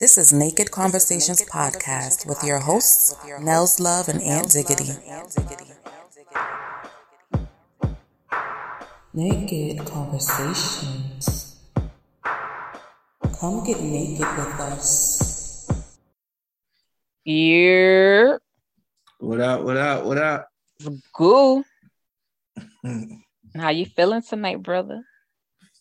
This is Naked Conversations podcast with your hosts, Nels Love and Aunt Ziggity. Naked Conversations. Come get naked with us. Yeah, What up? What up? What up? goo. How you feeling tonight, brother?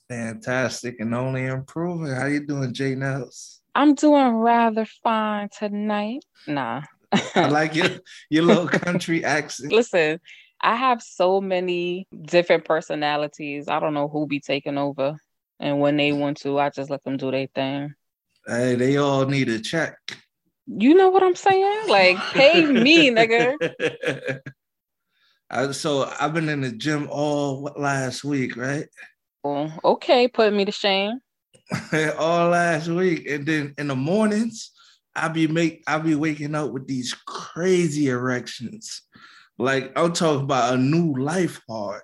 Fantastic and only improving. How you doing, Jay Nels? I'm doing rather fine tonight. Nah. I like your your little country accent. Listen, I have so many different personalities. I don't know who be taking over. And when they want to, I just let them do their thing. Hey, they all need a check. You know what I'm saying? Like, pay me, nigga. I, so I've been in the gym all last week, right? Okay, put me to shame. all last week, and then in the mornings, I be make I be waking up with these crazy erections. Like I'm talking about a new life hard.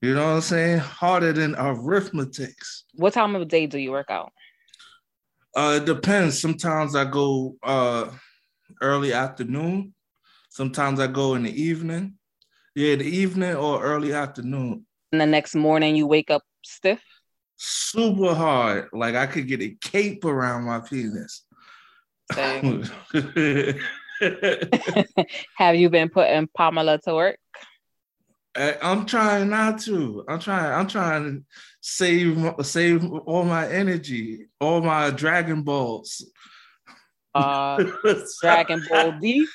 You know what I'm saying? Harder than arithmetics. What time of day do you work out? Uh, it depends. Sometimes I go uh early afternoon. Sometimes I go in the evening. Yeah, the evening or early afternoon. And the next morning you wake up stiff? Super hard. Like I could get a cape around my penis. Have you been putting Pamela to work? I- I'm trying not to. I'm trying. I'm trying to save save all my energy, all my Dragon Balls. Uh, Dragon Ball D.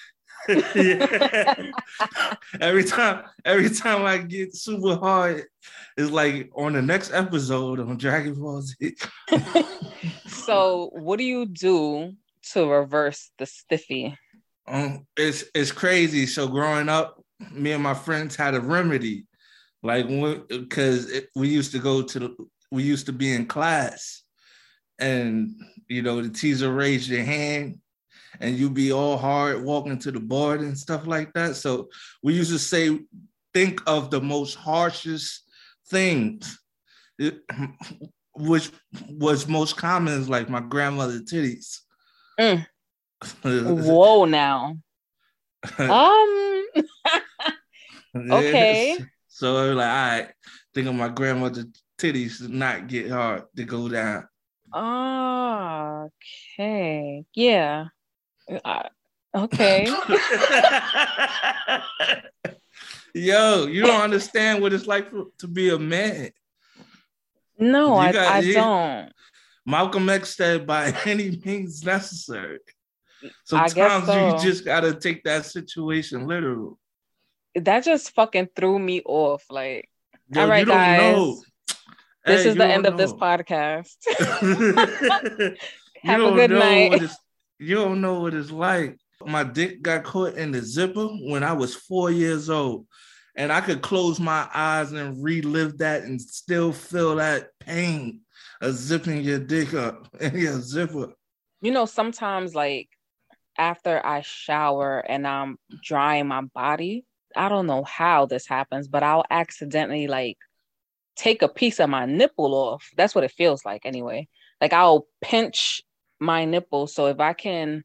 Yeah. every time, every time I get super hard, it's like on the next episode on Dragon Ball Z. So, what do you do to reverse the stiffy? Um, it's it's crazy. So growing up, me and my friends had a remedy, like because we used to go to the, we used to be in class, and you know the teacher raised your hand, and you be all hard walking to the board and stuff like that. So we used to say, think of the most harshest things. It- which was most common is like my grandmother titties. Mm. Whoa, now. Um, okay. So I was like, all right, think of my grandmother titties to not get hard to go down. okay. Yeah. Uh, okay. Yo, you don't understand what it's like for, to be a man. No, I, got- I don't. Malcolm X said, by any means necessary. Sometimes so. you just gotta take that situation literal. That just fucking threw me off. Like, Yo, All right, you don't guys. know. this Hey, is the end of this know. podcast. Have a good night. You don't know what it's like. My dick got caught in the zipper when I was four years old. And I could close my eyes and relive that and still feel that pain of zipping your dick up in your zipper. you know, sometimes like after I shower and I'm drying my body, I don't know how this happens, but I'll accidentally like take a piece of my nipple off. That's what it feels like anyway. Like I'll pinch my nipple. So if I can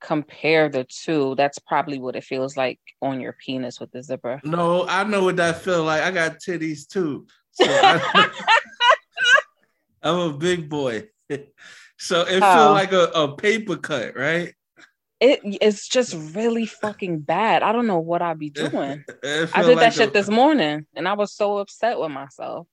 compare the two, that's probably what it feels like on your penis with the zipper. No, I know what that feel like. I got titties too. So I, am a big boy. So it feel oh. like a, a paper cut, right? It it's just really fucking bad. I don't know what I'd be doing. I did like that shit this morning and I was so upset with myself.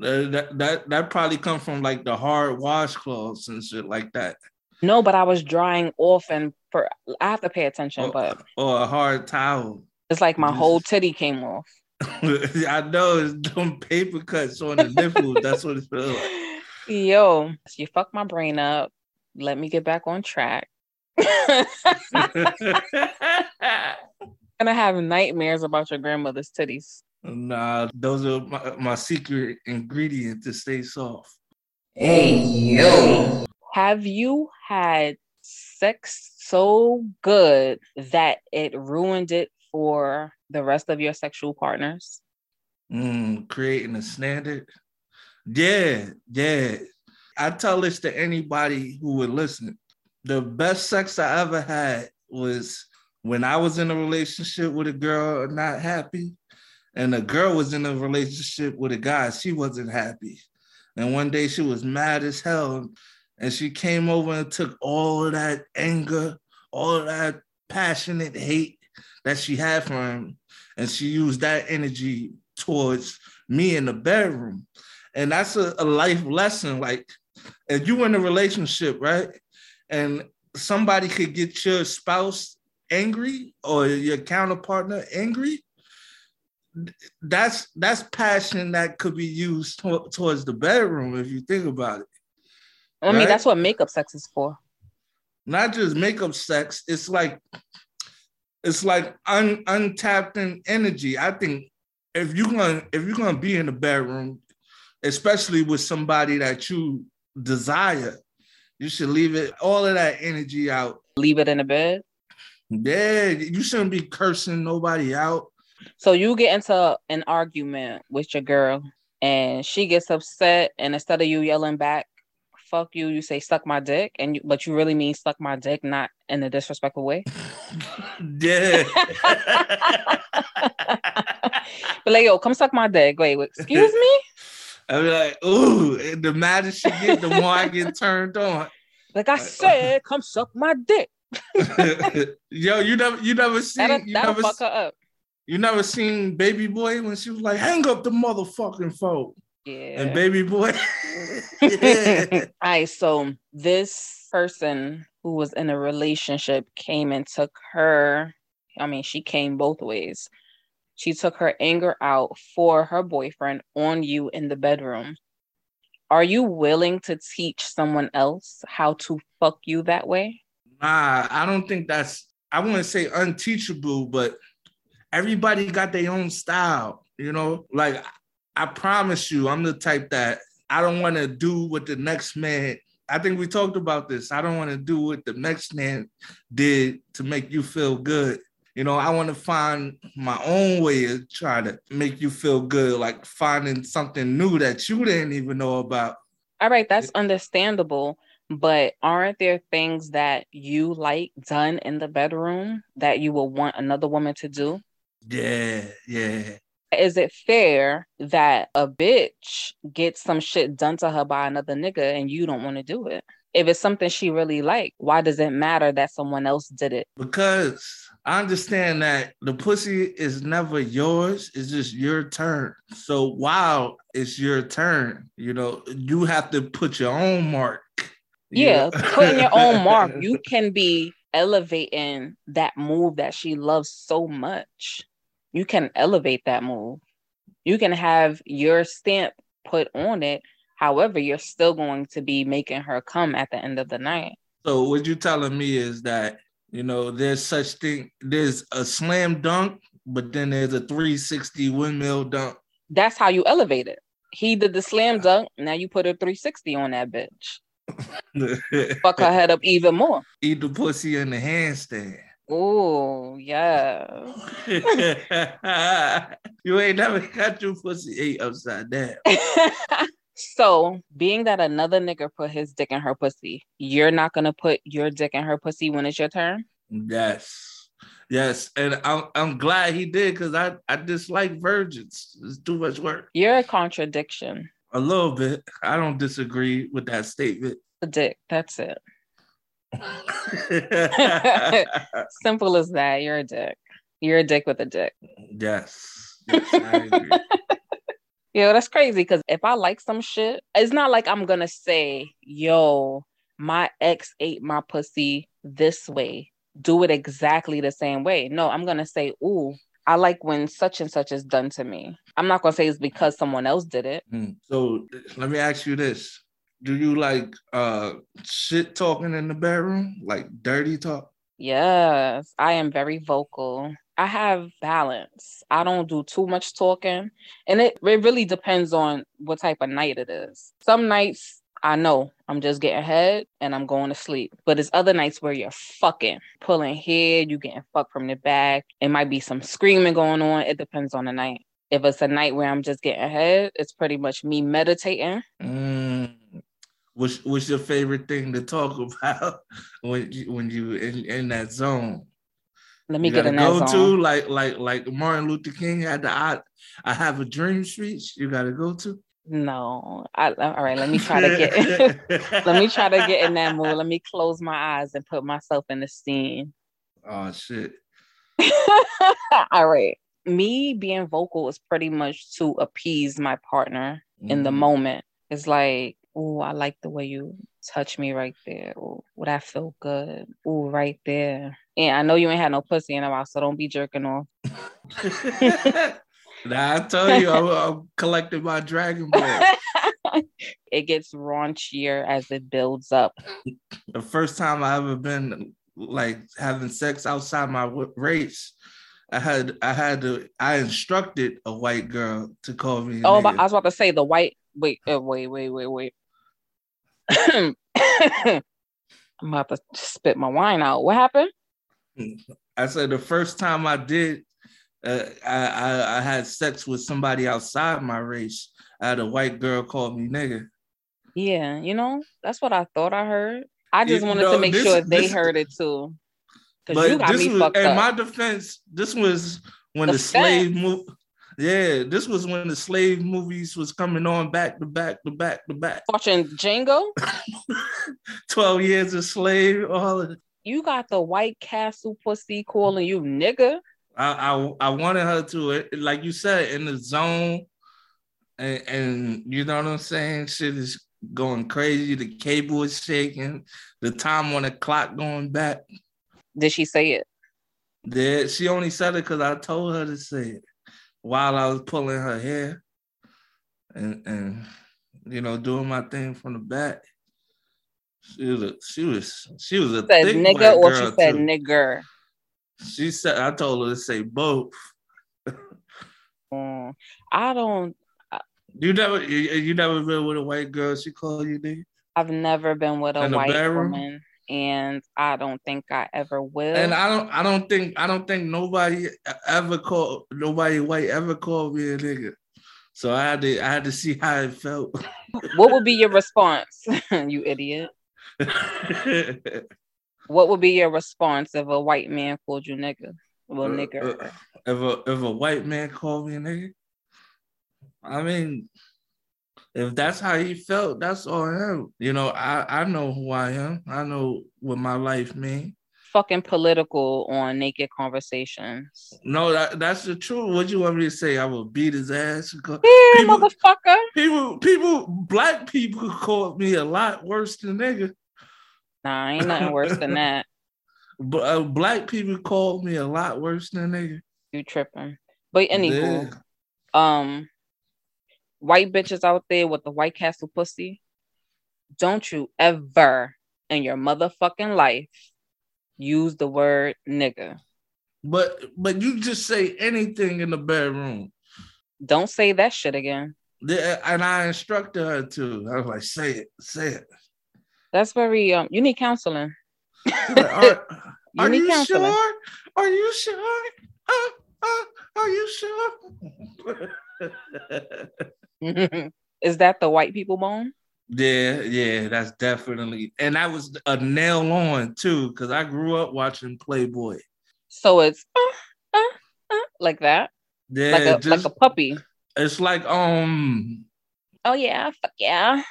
Uh, that that that probably come from like the hard washcloths and shit like that, No, but I was drying off and for I have to pay attention, Oh. but or a hard towel. it's like my whole titty came off. I know it's them paper cuts on the nipples. That's what it feels like. Yo, you fucked my brain up. Let me get back on track. Gonna have nightmares about your grandmother's titties. Nah, those are my, my secret ingredient to stay soft. Hey, yo. Have you had sex so good that it ruined it for the rest of your sexual partners? Mm, creating a standard. Yeah, yeah. I tell this to anybody who would listen. The best sex I ever had was when I was in a relationship with a girl not happy, and a girl was in a relationship with a guy, she wasn't happy. And one day she was mad as hell. And she came over and took all of that anger, all of that passionate hate that she had for him. And she used that energy towards me in the bedroom. And that's a, a life lesson. Like, if you were in a relationship, right? And somebody could get your spouse angry or your counterpartner angry, that's that's passion that could be used to- towards the bedroom if you think about it. I mean, that's what makeup sex is for. Not just makeup sex. It's like it's like un, untapped in energy. I think if you're gonna if you're gonna be in the bedroom, especially with somebody that you desire, you should leave it all of that energy out. Leave it in the bed. Yeah, you shouldn't be cursing nobody out. So you get into an argument with your girl and she gets upset and instead of you yelling back, fuck you, you say suck my dick and you, but you really mean suck my dick, not in a disrespectful way. yeah. but like, yo, come suck my dick. Wait, wait excuse me? I be like, ooh, the madder she get, the more I get turned on. Like I said, come suck my dick. Yo, you never you never seen That'll, you that'll never, fuck her up. You never seen Baby Boy when she was like, hang up the motherfucking phone. Yeah. And Baby Boy. yeah. All right, so this person who was in a relationship came and took her, I mean, she came both ways. She took her anger out for her boyfriend on you in the bedroom. Are you willing to teach someone else how to fuck you that way? Nah, I don't think that's I wouldn't say unteachable, but everybody got their own style, you know? Like I promise you, I'm the type that I don't want to do what the next man. I think we talked about this. I don't want to do what the next man did to make you feel good. You know, I want to find my own way of trying to make you feel good, like finding something new that you didn't even know about. All right, that's understandable. But aren't there things that you like done in the bedroom that you will want another woman to do? Yeah, yeah. Is it fair that a bitch gets some shit done to her by another nigga and you don't want to do it? If it's something she really like, why does it matter that someone else did it? Because I understand that the pussy is never yours, it's just your turn. So while it's your turn, you know, you have to put your own mark. Yeah, know? putting your own mark, you can be elevating that move that she loves so much. You can elevate that move. You can have your stamp put on it. However, you're still going to be making her come at the end of the night. So what you're telling me is that you know there's such thing. There's a slam dunk, but then there's a 360 windmill dunk. That's how you elevate it. He did the slam dunk. Now you put a 360 on that bitch. Fuck her head up even more. Eat the pussy in the handstand. Oh, yeah. you ain't never got your pussy ate upside down. so, being that another nigga put his dick in her pussy, you're not gonna put your dick in her pussy when it's your turn? Yes. Yes. And I'm I'm glad he did because I, I dislike virgins. It's too much work. You're a contradiction. A little bit. I don't disagree with that statement. The dick. That's it. Simple as that. You're a dick. You're a dick with a dick. yes. Yes, Yo, that's crazy because if I like some shit, it's not like I'm gonna say, yo, my ex ate my pussy this way. Do it exactly the same way. No, I'm gonna say, ooh, I like when such and such is done to me. I'm not gonna say it's because someone else did it. Hmm. So let me ask you this. Do you like uh shit talking in the bedroom? Like dirty talk? Yes, I am very vocal. I have balance. I don't do too much talking. And it, it really depends on what type of night it is. Some nights I know I'm just getting head and I'm going to sleep. But it's other nights where you're fucking pulling hair, you getting fucked from the back. It might be some screaming going on. It depends on the night. If it's a night where I'm just getting head, it's pretty much me meditating. Mm. What's what's your favorite thing to talk about when you when you in, in that zone? Let me You get in go zone. to like like like Martin Luther King had the I, I have a dream speech. You gotta go to. No, I, all right. Let me try to get. let me try to get in that mood. Let me close my eyes and put myself in the scene. Oh shit. all right. Me being vocal is pretty much to appease my partner in the Mhm. moment. It's like, oh, I like the way you touch me right there. Oh, would I feel good? Oh, right there. And I know you ain't had no pussy in a while, so don't be jerking off. Nah, I told you I'm, I'm collecting my Dragon Ball. it gets raunchier as it builds up. the first time I ever been like having sex outside my race, I had I had to I instructed a white girl to call me. Oh, but. I was about to say the white. Wait, uh, wait, wait, wait, wait. I'm about to spit my wine out. What happened? I said the first time I did, uh, I, I I had sex with somebody outside my race. I had a white girl call me nigga. Yeah, you know, that's what I thought I heard. I just You wanted know, to make this- sure they this- heard it too. Because you But got this me was fucked in up. my defense. This was when the, The slave move. Yeah, this was when the slave movies was coming on back to back to back to back. Watching Django, Twelve years a slave. All of it. you got the White Castle pussy calling you nigga. I, I I wanted her to like you said, in the zone, and, and you know what I'm saying. Shit is going crazy. The cable is shaking. The time on the clock going back. Did she say it? Did she only said it because I told her to say it while I was pulling her hair, and and you know doing my thing from the back. She was a, she was she was a Said thick nigga or she said too. nigger? She said I told her to say both. Mm, I don't. You never you, you never been with a white girl. She called you nigga. I've never been with a In white woman, and I don't think I ever will. And I don't I don't think I don't think nobody ever called nobody white ever called me a nigga. So I had to I had to see how it felt. what would be your response, you idiot? What would be your response if a white man called you nigga? Well, Uh, nigger. uh, if a if a white man called me a nigga, I mean, if that's how he felt, that's on him. You know, I I know who I am. I know what my life means. Fucking political on naked conversations. No, that, that's the truth. What you want me to say? I will beat his ass. Yeah, People- motherfucker. People, people, black people called me a lot worse than nigga. Nah, ain't nothing worse than that. But uh, black people called me a lot worse than nigga. You tripping. But anywho, Yeah. um, white bitches out there with the White Castle pussy, don't you ever in your motherfucking life use the word nigga. But but you just say anything in the bedroom. Don't say that shit again. Yeah, and I instructed her to. I was like, say it, say it. That's very um. You need counseling. Are, You are you sure? Are you sure? Uh, uh, are you sure? Is that the white people bone? yeah, yeah, that's definitely. And that was a nail on too, because I grew up watching Playboy. So it's uh, uh, uh, like that, Yeah, like a just, like a puppy. it's like um Oh yeah, fuck yeah.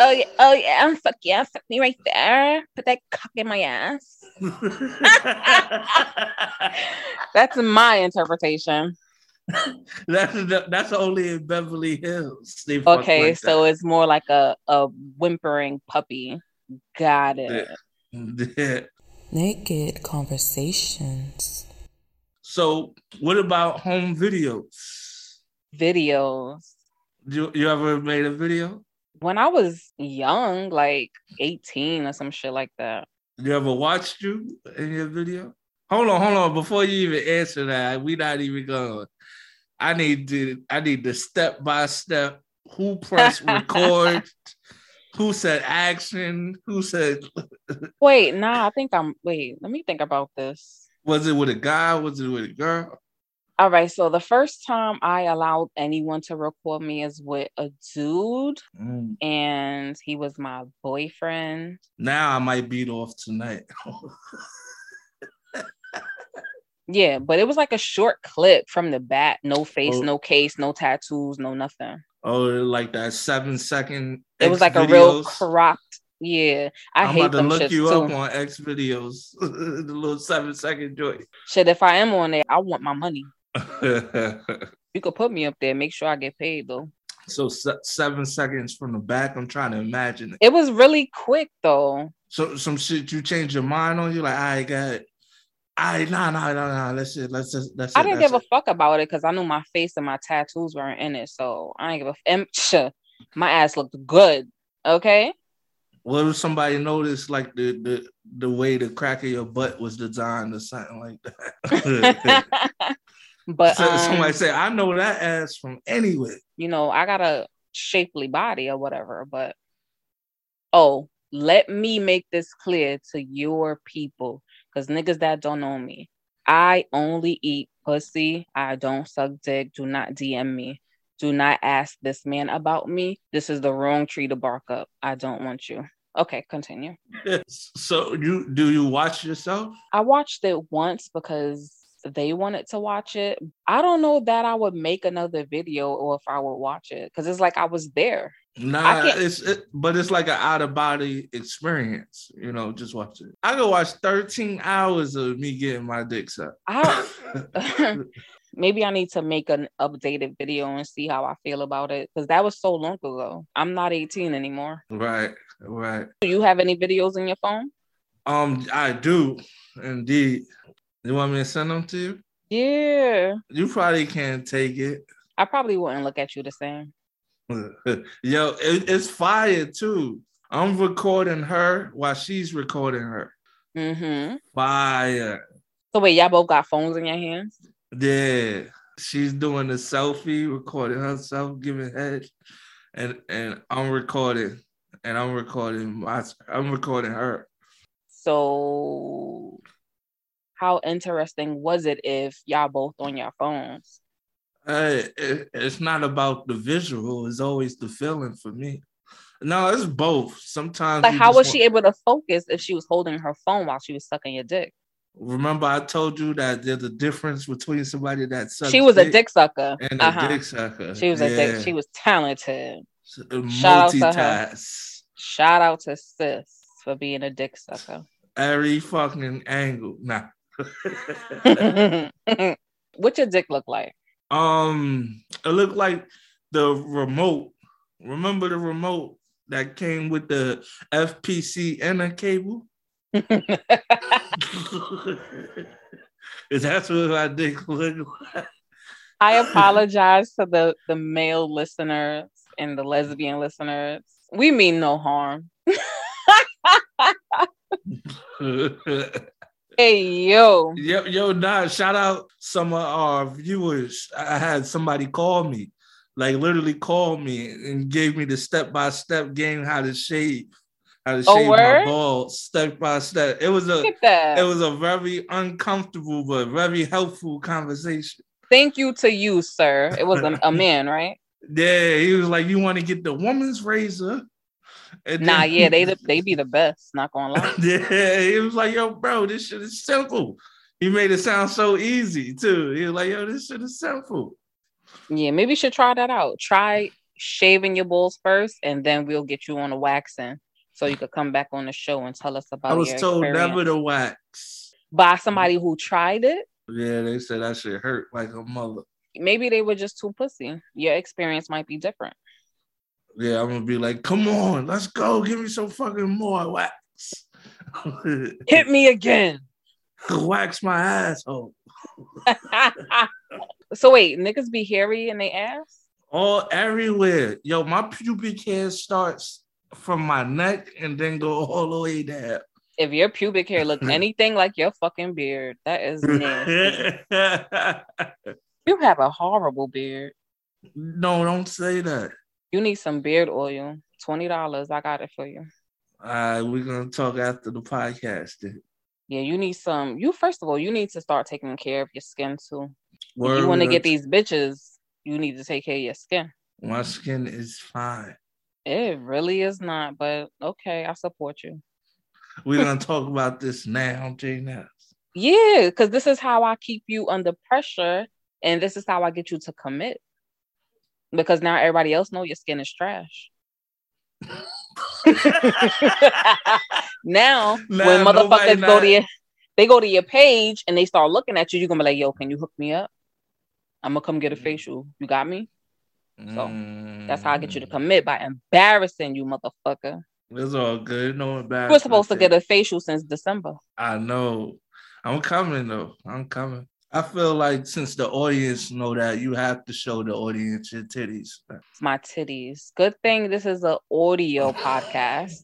Oh yeah, oh yeah, fuck yeah, fuck me right there. Put that cock in my ass. That's my interpretation. that's that's only in Beverly Hills. They Okay, like so it's more like a a whimpering puppy. Got it. Yeah. Naked conversations. So, what about home videos? Videos. You you ever made a video? When I was young, like 18 or some shit like that. You ever watched you in your video? Hold on, hold on. Before you even answer that, we not even going. I need to. I need the step by step. Who pressed record? who said action? Who said? Wait, nah, I think I'm wait, let me think about this. Was it with a guy? Was it with a girl? All right. So the first time I allowed anyone to record me is with a dude, Mm. and he was my boyfriend. Now I might beat off tonight. Yeah, but it was like a short clip from the bat, no face, Oh. no case, no tattoos, no nothing. oh, like that seven second. It was like a real cropped. Yeah, I I'm hate about to look you too. up on X videos, the little seven second joint. Shit, if I am on there, I want my money. You could put me up there. Make sure I get paid though. so se- seven seconds from the back. I'm trying to imagine it. It was really quick though. So some shit you change your mind on. You like, I got. I nah nah nah nah. Let's it. Let's just. That's it. I didn't that's give a fuck about it because I knew my face and my tattoos weren't in it. So I ain't give a f- and, My ass looked good. Okay. What if somebody noticed like the the the way the crack of your butt was designed or something like that? but So um, somebody say, I know that ass from anywhere. you know, I got a shapely body or whatever, but oh, let me make this clear to your people because niggas that don't know me, I only eat pussy. I don't suck dick. Do not DM me. Do not ask this man about me. This is the wrong tree to bark up. I don't want you. Okay, continue. So you do you watch yourself? I watched it once because they wanted to watch it. I don't know that I would make another video or if I would watch it because it's like I was there. Nah, it's it, but it's like an out of body experience. You know, just watch it. I could watch 13 hours of me getting my dick sucked. I maybe I need to make an updated video and see how I feel about it because that was so long ago. I'm not 18 anymore. right, right. Do you have any videos in your phone? Um, I do indeed. You want me to send them to you? Yeah. You probably can't take it. I probably wouldn't look at you the same. Yo, it, it's fire too. I'm recording her while she's recording her. Mm-hmm. Fire. So wait, y'all both got phones in your hands? Yeah. She's doing the selfie, recording herself, giving head. And and I'm recording. And I'm recording my I'm recording her. So how interesting was it if y'all both on your phones? Hey, it, it's not about the visual, it's always the feeling for me. No, it's both. Sometimes Like how was want- she able to focus if she was holding her phone while she was sucking your dick? remember I told you that there's a difference between somebody that sucks she was a dick dick sucker. and a Uh-huh. dick sucker. She was a dick. She was talented. S- Shout out to her. Shout out to sis for being a dick sucker. every fucking angle. Nah. what your dick look like? um, it looked like the remote. Remember the remote that came with the FPC and a cable? Is that what my dick look like? I apologize to the the male listeners and the lesbian listeners. We mean no harm. Hey yo, Yo, yo, nah, shout out some of our viewers. I had somebody call me, like literally call me and gave me the step by step game how to shave, how to Oh, shave my balls step by step. It was a look at that. it was a very uncomfortable but very helpful conversation. Thank you to you, sir. It was a, a man, right? Yeah, he was like, "You want to get the woman's razor?" And Nah, then- yeah, they the- they be the best. Not gonna lie. yeah, he was like, "Yo, bro, this shit is simple." He made it sound so easy too. He was like, "Yo, this shit is simple." Yeah, maybe you should try that out. Try shaving your balls first, and then we'll get you on a waxing, so you could come back on the show and tell us about. It. I was told experience. never to wax. by somebody who tried it. Yeah, they said that shit hurt like a mother. Maybe they were just too pussy. Your experience might be different. Yeah, I'm gonna be like, "Come on, let's go, give me some fucking more wax." Hit me again. wax my asshole. so wait, niggas be hairy in their ass? all everywhere. Yo, my pubic hair starts from my neck and then go all the way down. If your pubic hair look anything like your fucking beard, that is nasty. you have a horrible beard. no, don't say that. You need some beard oil. Twenty dollars. I got it for you. All right, we're gonna talk after the podcast. Then. Yeah, you need some. You first of all, you need to start taking care of your skin too. If you want to get these bitches, you need to take care of your skin. My skin is fine. It really is not, but okay, I support you. We're gonna talk about this now, Jay Nels. Yeah, because this is how I keep you under pressure, and this is how I get you to commit. Because now everybody else know your skin is trash. now, Nah, when motherfuckers go to your, they go to your page and they start looking at you, you're gonna be like, "Yo, can you hook me up? I'm gonna come get a facial. You got me." So, That's how I get you to Mm, commit by embarrassing you, motherfucker. It's all good. No You were embarrassment. supposed to get a facial since December. I know. I'm coming though. I'm coming. I feel like since the audience know that, you have to show the audience your titties. My titties. Good thing this is an audio podcast.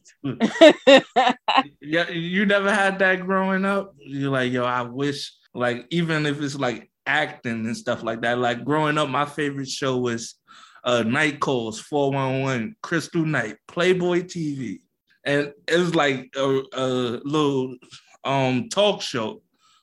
Yeah, you never had that growing up. You're like, yo, I wish, like, even if it's like acting and stuff like that. Like growing up, my favorite show was uh Night Calls 411, Crystal Night, Playboy TV. And it was like a, a little um talk show,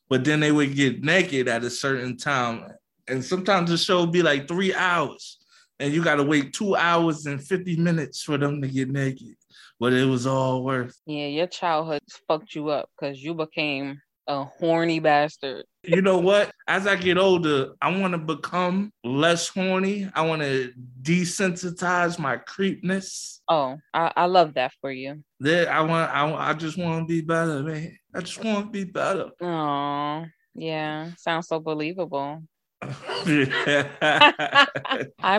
but then they would get naked at a certain time. And sometimes the show would be like three hours, and you gotta wait two hours and 50 minutes for them to get naked. But it was all worth yeah, your childhood fucked you up because you became a horny bastard. You know what? As I get older, I want to become less horny. I want to desensitize my creepness. Oh, I, I love that for you. There, I want. I, I just want to be better, man. I just want to be better. Oh, yeah, sounds so believable. I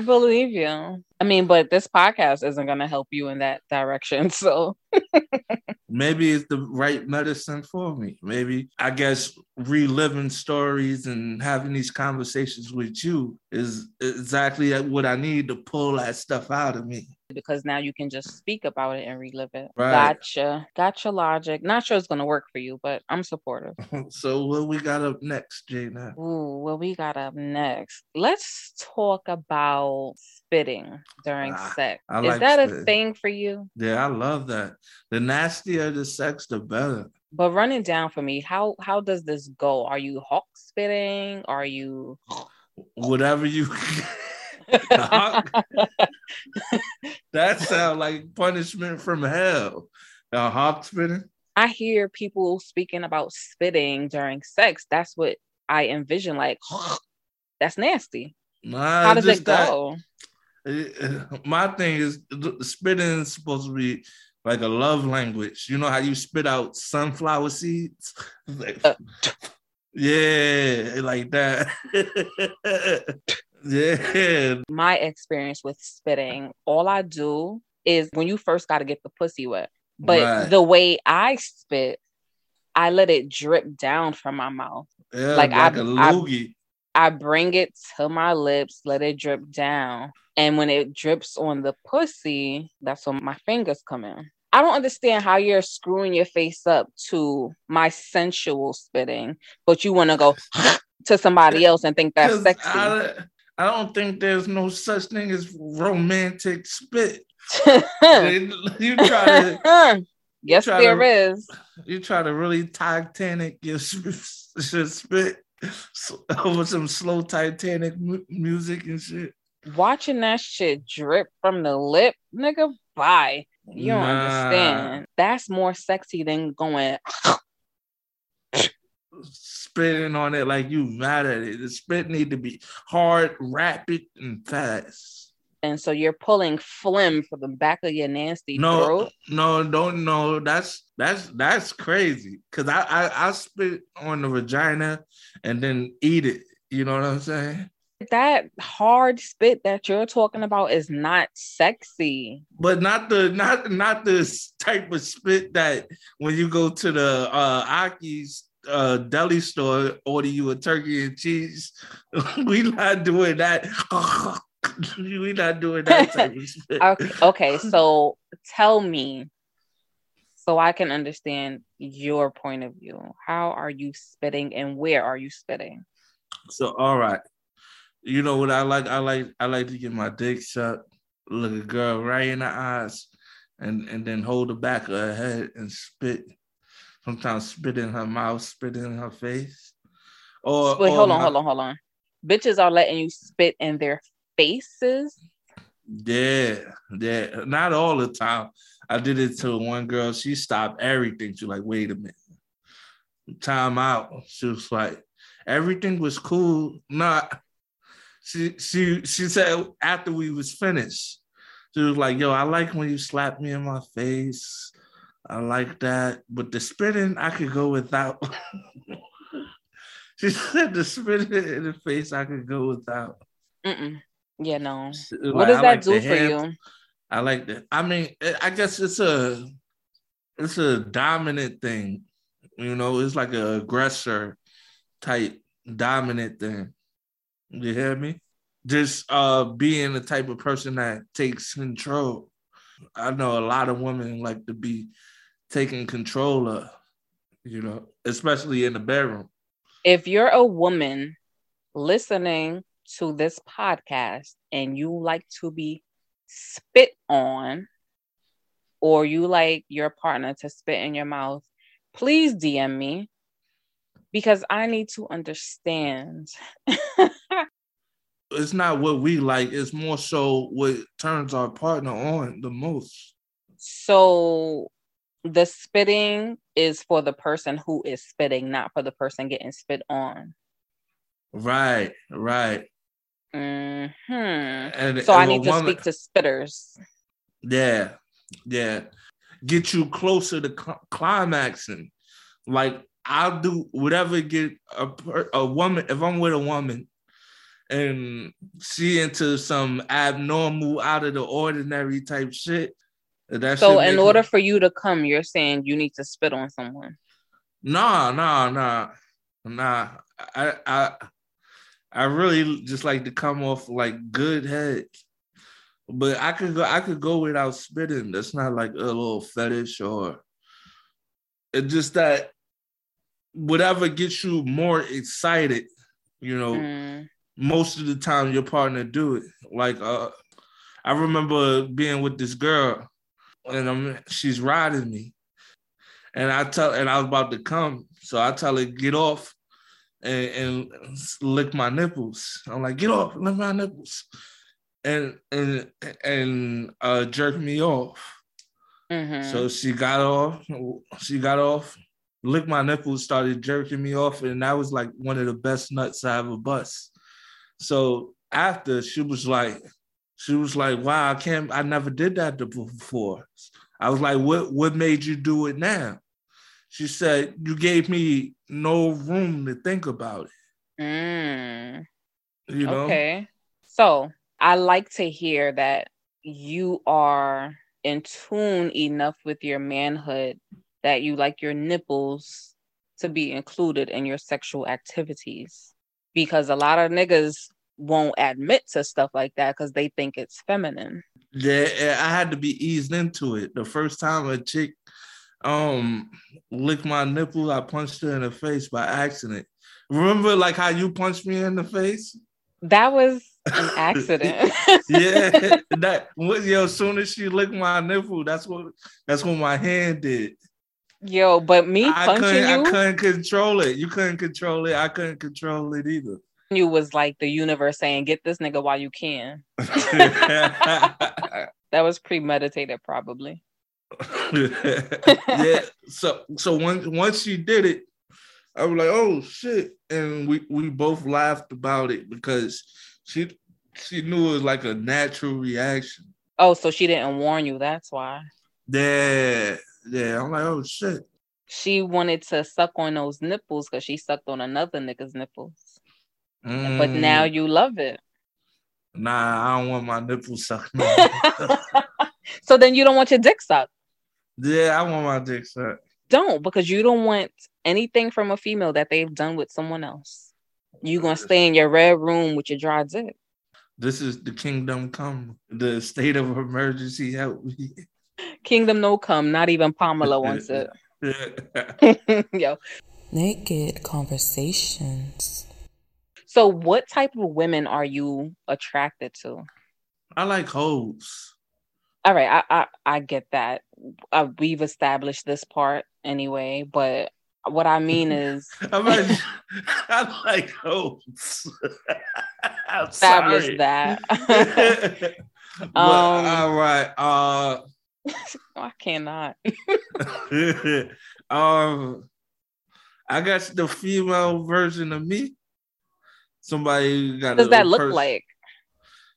believe you. I mean, but this podcast isn't going to help you in that direction. So, Maybe it's the right medicine for me. Maybe I guess reliving stories and having these conversations with you is exactly what I need to pull that stuff out of me. because now you can just speak about it and relive it. Right. Gotcha. Gotcha logic. Not sure it's going to work for you, but I'm supportive. So what we got up next, Jana? Ooh, what we got up next? Let's talk about spitting during Ah, sex. I Is like that a thing for you? Yeah, I love that. The nastier the sex, the better. But running down for me. How how does this go? Are you hawk spitting? Are you Whatever you. that sounds like punishment from hell. A hawk spitting. I hear people speaking about spitting during sex. That's what I envision like that's nasty. Nah, How does it that- go? My thing is spitting is supposed to be like a love language. You know how you spit out sunflower seeds? Like- Uh. yeah, like that. yeah. My experience with spitting, all I do is when you first got to get the pussy wet. But Right. the way I spit, I let it drip down from my mouth. Yeah, Like, like, I- a I- loogie. I bring it to my lips, let it drip down. And when it drips on the pussy, that's when my fingers come in. I don't understand how you're screwing your face up to my sensual spitting, but you want to go to somebody else and think that's sexy. I, I don't think there's no such thing as romantic spit. you try to yes, there to- is. you try to really Titanic your, your spit so- over some slow Titanic mu- music and shit. Watching that shit drip from the lip, nigga, bye. You don't Nah. understand. That's more sexy than going Spitting on it like you mad at it. The spit need to be hard, rapid, and fast. And so you're pulling phlegm from the back of your nasty No, throat. no, don't no. That's that's that's crazy. Cause I, I I spit on the vagina and then eat it. You know what I'm saying? That hard spit that you're talking about is not sexy. but not the not not this type of spit that when you go to the uh Aki's uh deli store order you a turkey and cheese. we not doing that. we not doing that type of spit. Okay, okay, so tell me so I can understand your point of view. How are you spitting and where are you spitting? So all right. You know what I like? I like I like to get my dick shut, look a girl right in the eyes, and and then hold the back of her head and spit. Sometimes spit in her mouth, spit in her face. Or Wait, or hold on, my- hold on, hold on. bitches are letting you spit in their faces. Yeah, yeah. Not all the time. I did it to one girl. She stopped everything. She like, wait a minute. Time out. She was like, everything was cool. Not. She she she said after we was finished, she was like, "Yo, I like when you slap me in my face. I like that, but the spitting I could go without." she said the spitting in the face I could go without. Mm-mm. Yeah, no. Like, what does I that like do for you? I like that. I mean, I guess it's a it's a dominant thing. You know, it's like an aggressor type dominant thing. You hear me? Just uh being the type of person that takes control. I know a lot of women like to be taking control of, you know, especially in the bedroom. If you're a woman listening to this podcast and you like to be spit on or you like your partner to spit in your mouth, please DM me because I need to understand. it's not what we like, it's more so what turns our partner on the most. So the spitting is for the person who is spitting, not for the person getting spit on. Right, right. Mm-hmm. And, so and I need to speak to spitters. Yeah, yeah. Get you closer to cl- climaxing. Like I'll do whatever get a a woman if I'm with a woman and she into some abnormal, out of the ordinary type shit. That so, in order her... for you to come, you're saying you need to spit on someone. Nah, nah, nah, nah. I, I, I really just like to come off like good head. But I could go I could go without spitting. That's not like a little fetish or it's just that whatever gets you more excited, you know, mm. most of the time your partner do it. Like uh I remember being with this girl and I'm she's riding me. And I tell and I was about to come. So I tell her, get off and, and lick my nipples. I'm like, get off, lick my nipples, and and and uh, jerk me off. Mm-hmm. So she got off. She got off, licked my nipples, started jerking me off, and that was like one of the best nuts I ever bust. So after she was like, she was like, "Wow, I can't. I never did that before." I was like, "What? What made you do it now?" She said, You gave me no room to think about it. Mm. You know? Okay. So I like to hear that you are in tune enough with your manhood that you like your nipples to be included in your sexual activities. Because a lot of niggas won't admit to stuff like that because they think it's feminine. Yeah, I had to be eased into it. The first time a chick um licked my nipple, I punched her in the face by accident. Remember like how you punched me in the face? That was an accident. yeah, that was yo. As soon as she licked my nipple, that's what that's what my hand did. Yo, but me I punching couldn't, you, I couldn't control it. You couldn't control it. I couldn't control it either. You was like the universe saying, "Get this nigga while you can." that was premeditated, probably. yeah. So so once once she did it, I was like, oh shit. And we we both laughed about it because she she knew it was like a natural reaction. Oh, so she didn't warn you, that's why. Yeah, yeah. I'm like, oh shit. She wanted to suck on those nipples because she sucked on another nigga's nipples. Mm. But now you love it. Nah, I don't want my nipples sucked. so then you don't want your dick sucked. Yeah, I want my dick sucked. Don't because you don't want anything from a female that they've done with someone else. You gonna stay in your red room with your dry dick. This is the kingdom come. The state of emergency help me. Kingdom no come. Not even Pamela wants it. Yo. Naked conversations. So, what type of women are you attracted to? I like hoes all right I, I i get that uh, we've established this part anyway but What I mean is, I'm like, I like hopes. I'm establish sorry. that. But, Um, all right. Uh, I cannot. um, I guess the female version of me. Somebody got. Does that look pers- like?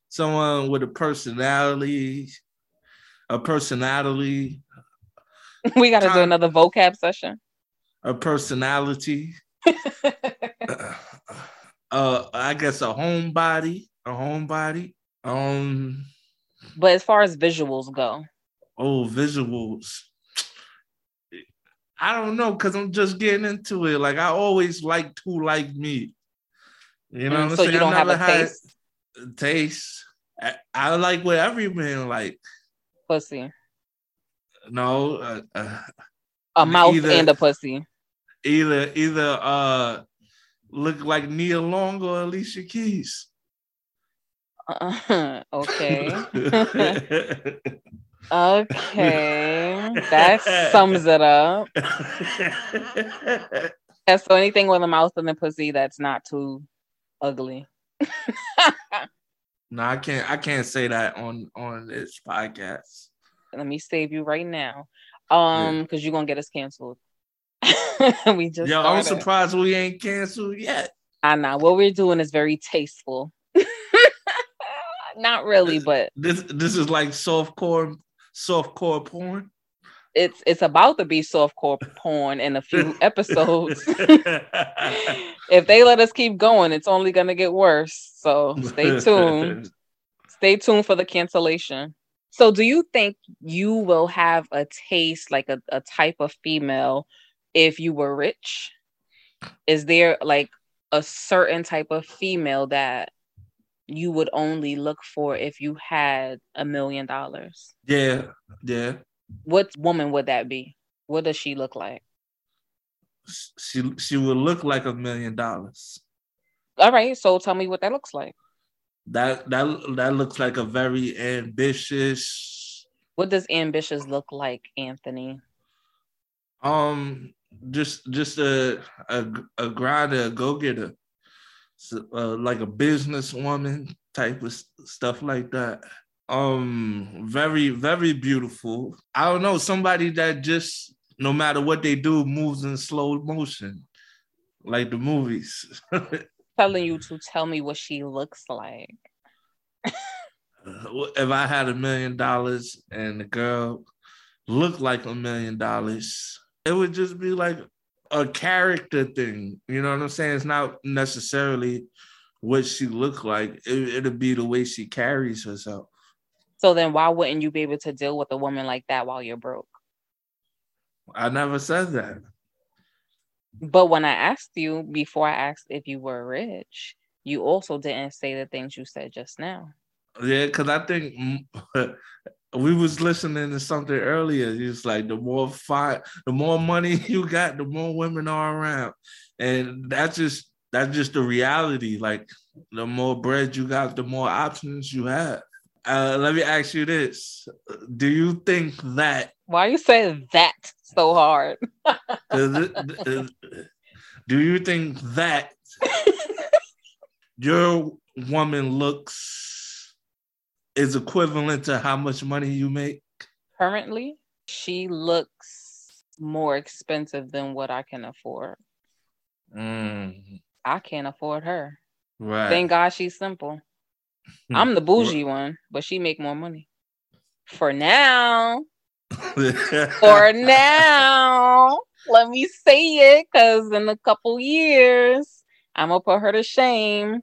Someone with a personality, a personality, We got to do another vocab session. a personality. uh, I guess a homebody, a homebody. Um, but as far as visuals go, oh, visuals. I don't know because I'm just getting into it. Like I always liked who like me. You know Mm, what I'm so saying? you don't I have a taste? taste. I, I like what every man like. Pussy, No, uh, uh, a mouth Either- and a pussy. either either uh look like Nia Long or Alicia Keys. Uh, okay, okay, that sums it up. Yeah, so anything with a mouth and a pussy that's not too ugly. no, I can't. I can't say that on on this podcast. Let me save you right now, um, because you're gonna get us canceled. we just Yo, I'm surprised we ain't canceled yet. I know what we're doing is very tasteful. Not really, but This this is like soft core soft core porn. It's it's about to be softcore porn in a few episodes. if they let us keep going, it's only gonna get worse. So stay tuned. stay tuned for the cancellation. So, do you think you will have a taste like a, a type of female if you were rich? Is there like a certain type of female that you would only look for if you had a million dollars? Yeah, yeah. What woman would that be? What does she look like? She she would look like a million dollars. All right, so tell me what that looks like. That that that looks like a very ambitious, What does ambitious look like, Anthony? um, just just a a, a grinder, a go getter, so, uh, like a businesswoman type of stuff like that. Um, very very beautiful. I don't know somebody that just no matter what they do moves in slow motion, like the movies. Telling you to tell me what she looks like. if I had a million dollars and the girl looked like a million dollars, it would just be like a character thing. You know what I'm saying? It's not necessarily what she looked like. It, it'll be the way she carries herself. So then why wouldn't you be able to deal with a woman like that while you're broke? I never said that. But when I asked you before I asked if you were rich, you also didn't say the things you said just now. Yeah, because I think we was listening to something earlier. It's like the more fine, the more money you got, the more women are around, and that's just that's just the reality. Like the more bread you got, the more options you have. Uh, let me ask you this: Do you think that? Why are you saying that so hard? do you think that your woman looks is equivalent to how much money you make? Currently, she looks more expensive than what I can afford. Mm, I can't afford her. right. Thank God she's simple. Hmm. I'm the bougie one, but she make more money. For now. For now. Let me say it because in a couple years, I'm gonna put her to shame.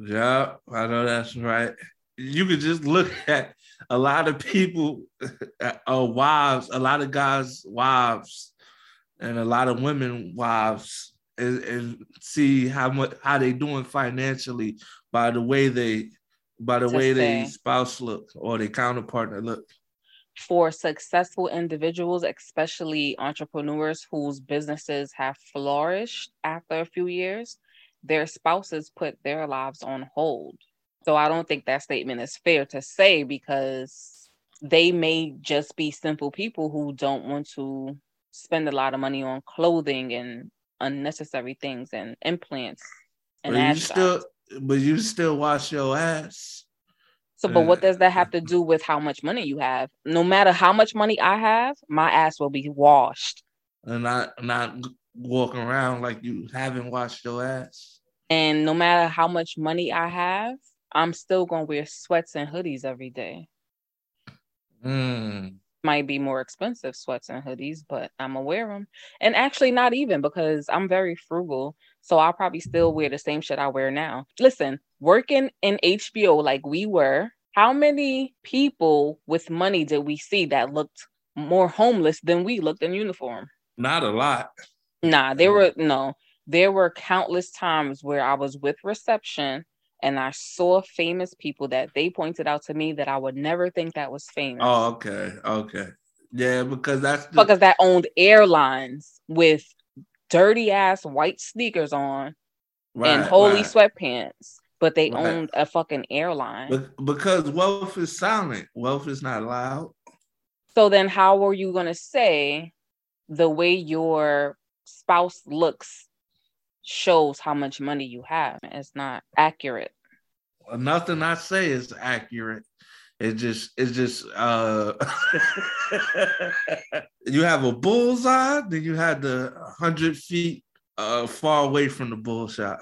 yeah, I know that's right. You could just look at a lot of people, uh, wives, a lot of guys' wives, and a lot of women wives, and, and see how much how they doing financially by the way they by the way their spouse look or their counterpartner look. For successful individuals, especially entrepreneurs whose businesses have flourished after a few years, their spouses put their lives on hold. So I don't think that statement is fair to say because they may just be simple people who don't want to spend a lot of money on clothing and unnecessary things and implants and you still. But you still wash your ass. So, but what uh, does that have to do with how much money you have? No matter how much money I have, my ass will be washed. and not not walking around like you haven't washed your ass. And no matter how much money I have, I'm still gonna wear sweats and hoodies every day. Mm. Might be more expensive sweats and hoodies, but I'm gonna wear them. And actually, not even because I'm very frugal. So I'll probably still wear the same shit I wear now. Listen, working in HBO like we were, how many people with money did we see that looked more homeless than we looked in uniform? Not a lot. Nah, there were no, there were countless times where I was with reception and I saw famous people that they pointed out to me that I would never think that was famous. Oh, okay, okay, yeah, because that's the, Fuckers that owned airlines with dirty ass white sneakers on and holy right. sweatpants, but they Right. owned a fucking airline. Be- because wealth is silent. Wealth is not loud. so then how are you gonna say the way your spouse looks shows how much money you have? It's not accurate. Nothing I say is accurate. It just, it's just, uh, you have a bullseye, then you had the hundred feet uh far away from the bullshot.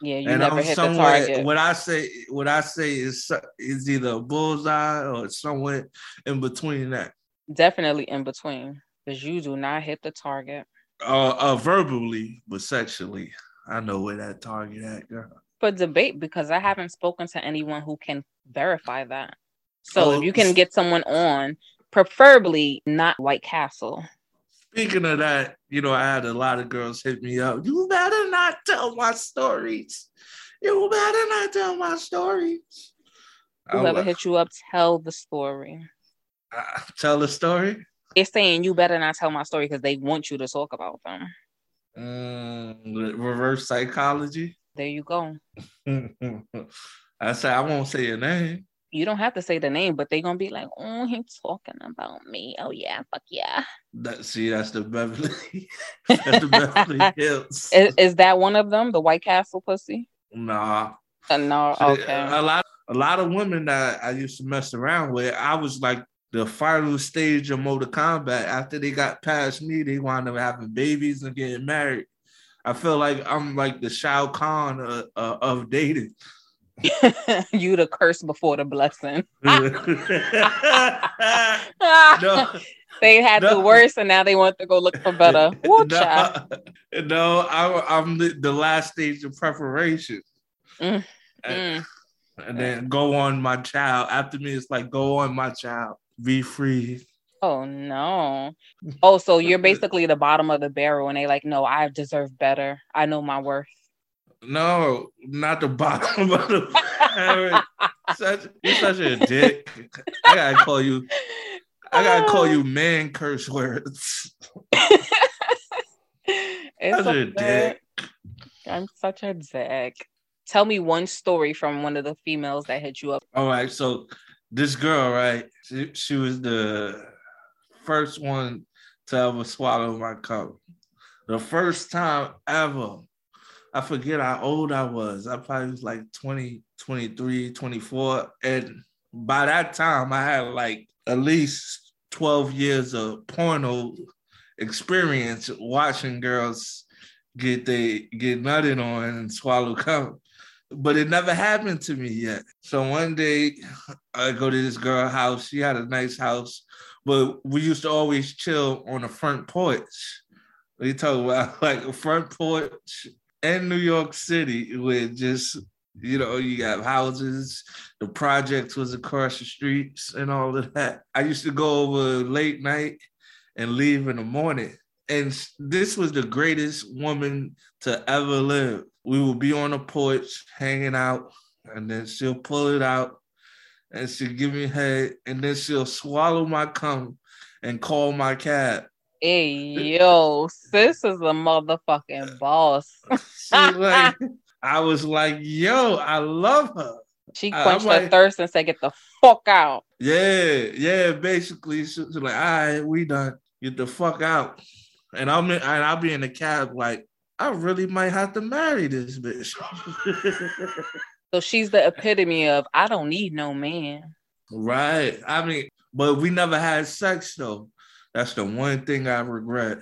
Yeah, you and never I'm hit the target. What I say, what I say is so- is either a bullseye or somewhere in between that. Definitely in between, because you do not hit the target. Uh, uh, verbally, but sexually, I know where that target at, girl. For debate, because I haven't spoken to anyone who can verify that. So Oh, if you can get someone on, preferably not White Castle. Speaking of that, you know, I had a lot of girls hit me up. You better not tell my stories. You better not tell my stories. Whoever hit you up, tell the story. uh, tell the story. They're saying you better not tell my story because they want you to talk about them. Mm, reverse psychology. There you go. I say I won't say your name. You don't have to say the name, but they're gonna be like, "Oh, he's talking about me. Oh yeah, fuck yeah." That see, that's the Beverly. that's the Beverly Hills. Is, is that one of them, the White Castle pussy? nah. Uh, no, okay. A lot, a lot of women that I used to mess around with, I was like the final stage of Mortal Kombat. After they got past me, they wound up having babies and getting married. I feel like I'm like the Shao Kahn uh, uh, of dating. you the curse before the blessing. no, they had the worst, and now they want to go look for better. Woo, no, no, I, I'm the, the last stage of preparation. Mm, And, Mm. and then go on my child. After me, it's like go on my child. Be free. Oh no. Oh, so you're basically the bottom of the barrel, and they like, no, I deserve better. I know my worth. No, not the bottom of the barrel. such, you're such a dick. I gotta call you. I gotta call you man curse words. it's Such a dick. I'm such a dick. Tell me one story from one of the females that hit you up. All right, so this girl, right? She, she was the first one to ever swallow my cup. The first time ever. I forget how old I was. I probably was like 20, 23, 24. And by that time, I had like at least 12 years of porno experience watching girls get they get nutted on and swallow cum. But it never happened to me yet. So one day I go to this girl house. She had a nice house, but we used to always chill on the front porch. We talk about like a front porch in New York City with just you know, you got houses, the projects was across the streets and all of that. I used to go over late night and leave in the morning. And this was the greatest woman to ever live. We will be on the porch hanging out, and then she'll pull it out and she'll give me head, and then she'll swallow my cum and call my cab. Hey yo, sis is a motherfucking boss. Like, I was like, yo, I love her. She quenched her like- thirst and said, "Get the fuck out." Yeah, yeah. Basically, she's like, all right, we done. Get the fuck out. And I'm in, and I'll be in the cab like, I really might have to marry this bitch. so she's the epitome of I don't need no man. Right. I mean, but we never had sex though. That's the one thing I regret.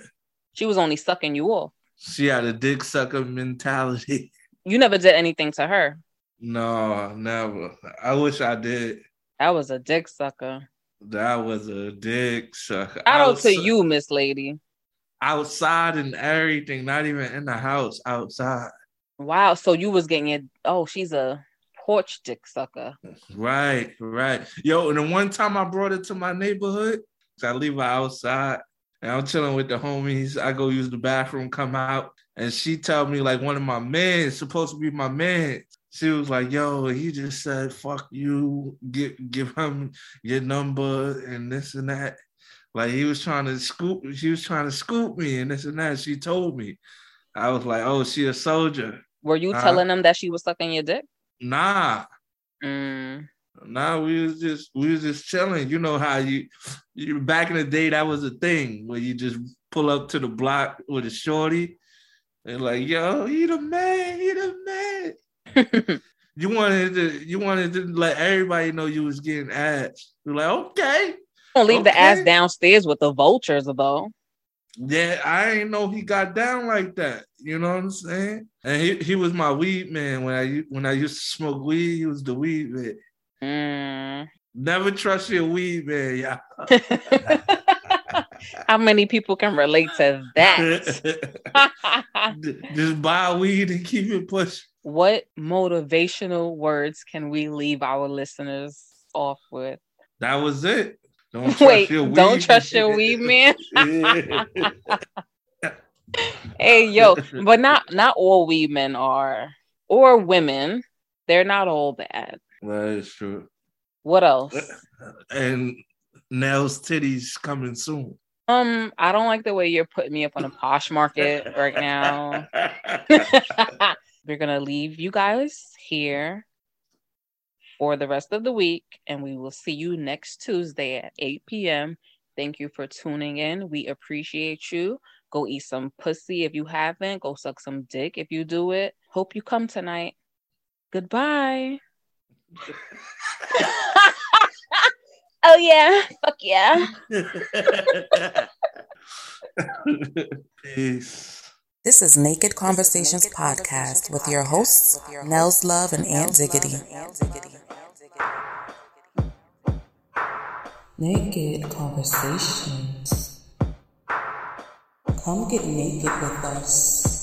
She was only sucking you off. She had a dick sucker mentality. You never did anything to her. No, never. I wish I did. That was a dick sucker. That was a dick sucker. Shout out to you, Miss Lady. Outside and everything, not even in the house, outside. Wow. So you was getting it. Oh, she's a porch dick sucker. Right, right. Yo, and the one time I brought it to my neighborhood, I leave her outside and I'm chilling with the homies. I go use the bathroom, come out, and she tell me like one of my men supposed to be my man. She was like, "Yo, he just said fuck you, give give him your number and this and that." Like he was trying to scoop, she was trying to scoop me and this and that. She told me. I was like, "Oh, she a soldier." Were you uh, telling them that she was sucking your dick? Nah. Mm. Nah, we was just we was just chilling. You know how you you back in the day that was a thing where you just pull up to the block with a shorty and like, yo, you the man, you the man. you wanted to you wanted to let everybody know you was getting ass. You're like, okay. Don't leave okay. the ass downstairs with the vultures though. Yeah, I didn't know he got down like that. You know what I'm saying? And he, he was my weed man when I when I used to smoke weed. He was the weed man. Mm. Never trust your weed man, yeah. How many people can relate to that? Just buy weed and keep it pushing. What motivational words can we leave our listeners off with? That was it. Don't trust Wait, your weed. don't trust your weed, man. hey, yo, but not not all weed men are, or women. They're not all bad. That is true. What else? And Nell's titties coming soon. Um, I don't like the way you're putting me up on a Poshmark right now. We're gonna leave you guys here for the rest of the week, and we will see you next Tuesday at 8 p.m. Thank you for tuning in. We appreciate you. Go eat some pussy if you haven't. Go suck some dick if you do it. Hope you come tonight. Goodbye. oh yeah, fuck yeah. Peace. This is Naked Conversations podcast with your hosts, Nels Love and Aunt Ziggity. Naked Conversations. Come get naked with us.